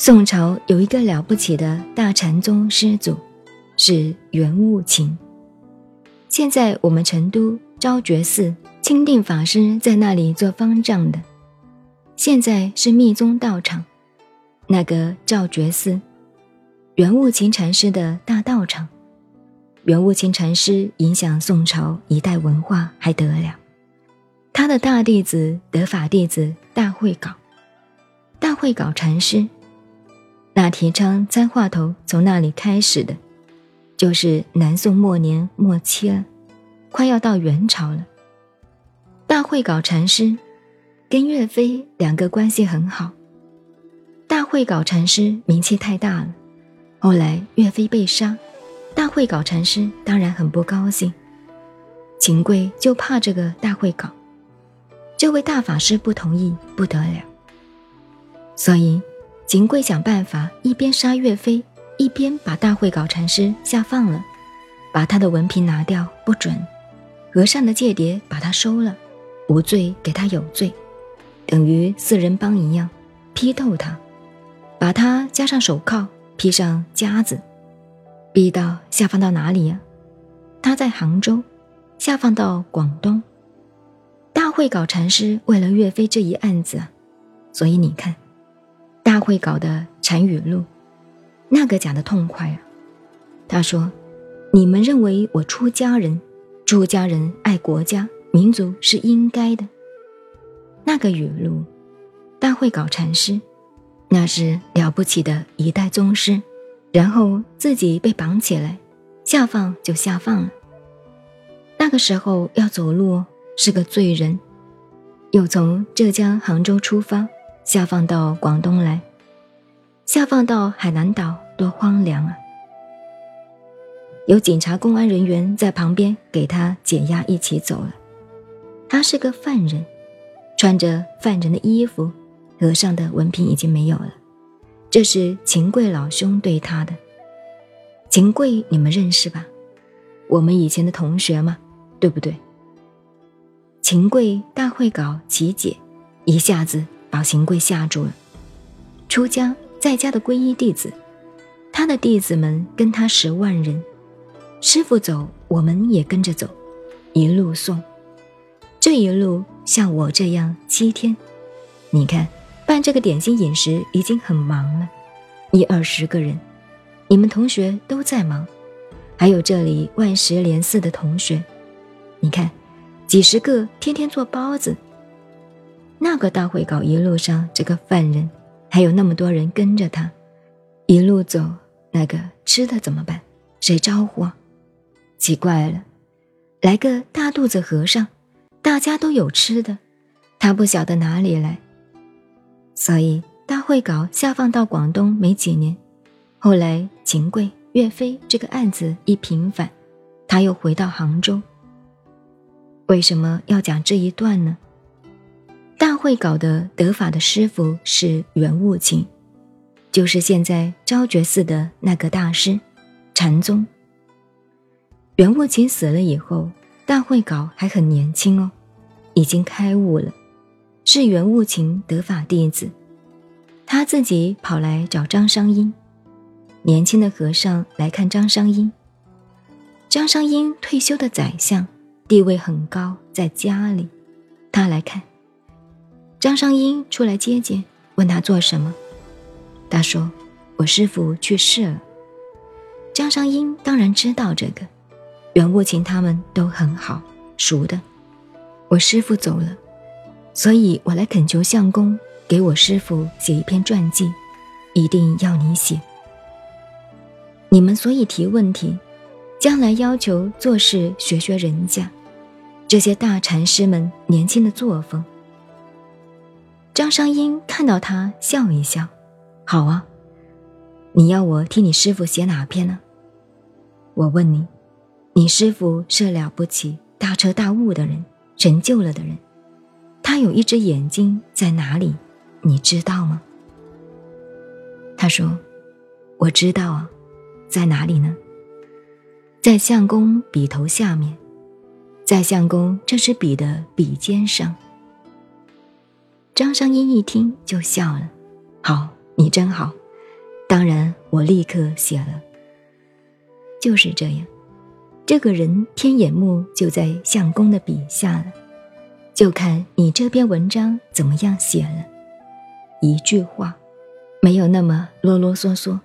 宋朝有一个了不起的大禅宗师祖，是圆悟勤。现在我们成都昭觉寺钦定法师在那里做方丈的，现在是密宗道场。那个昭觉寺，圆悟勤禅师的大道场。圆悟勤禅师影响宋朝一代文化还得了？他的大弟子得法弟子大慧稿，大慧稿禅师，那提倡簪话头从那里开始的，就是南宋末年末期了，快要到元朝了。大慧稿禅师跟岳飞两个关系很好。大慧稿禅师名气太大了，后来岳飞被杀。大慧稿禅师当然很不高兴，秦桧就怕这个大慧稿，这位大法师不同意不得了，所以秦桧想办法一边杀岳飞，一边把大慧稿禅师下放了，把他的文凭拿掉不准，和尚的戒牒把他收了，无罪给他有罪，等于四人帮一样，批斗他，把他加上手铐，披上夹子。逼到下放到哪里呀？他在杭州，下放到广东。大会稿禅师为了岳飞这一案子，所以你看，大会搞的禅语录，那个讲的痛快啊。他说：“你们认为我出家人，出家人爱国家民族是应该的。”那个语录，大会搞禅师，那是了不起的一代宗师。然后自己被绑起来，下放就下放了。那个时候要走路是个罪人，又从浙江杭州出发，下放到广东来，下放到海南岛多荒凉啊！有警察、公安人员在旁边给他解压，一起走了。他是个犯人，穿着犯人的衣服，和尚的文凭已经没有了。这是秦贵老兄对他的。秦贵，你们认识吧？我们以前的同学嘛，对不对？秦贵大会稿齐解，一下子把行贵吓住了。出家在家的皈依弟子，他的弟子们跟他十万人，师傅走，我们也跟着走，一路送。这一路像我这样七天，你看。办这个点心饮食已经很忙了，一二十个人，你们同学都在忙，还有这里万石连寺的同学，你看，几十个天天做包子。那个大会稿一路上这个犯人，还有那么多人跟着他，一路走，那个吃的怎么办？谁招呼啊？奇怪了，来个大肚子和尚，大家都有吃的，他不晓得哪里来。所以大会稿下放到广东没几年，后来秦桧、岳飞这个案子一平反，他又回到杭州。为什么要讲这一段呢？大会稿的得法的师傅是圆悟勤，就是现在昭觉寺的那个大师，禅宗。圆悟勤死了以后，大会稿还很年轻哦，已经开悟了。是圆悟勤得法弟子，他自己跑来找张商英。年轻的和尚来看张商英。张商英退休的宰相，地位很高，在家里，他来看。张商英出来接见，问他做什么。他说：“我师父去世了。”张商英当然知道这个，圆悟勤他们都很好，熟的。我师父走了。所以我来恳求相公给我师父写一篇传记，一定要你写。你们所以提问题，将来要求做事学学人家，这些大禅师们年轻的作风。张商英看到他笑一笑，好啊，你要我替你师傅写哪篇呢？我问你，你师傅是了不起、大彻大悟的人，成就了的人。他有一只眼睛在哪里？你知道吗？他说：“我知道啊，在哪里呢？在相公笔头下面，在相公这支笔的笔尖上。”张商英一听就笑了：“好，你真好，当然，我立刻写了。就是这样，这个人天眼目就在相公的笔下了，就看你这篇文章怎么样写了。一句话，没有那么啰啰嗦嗦。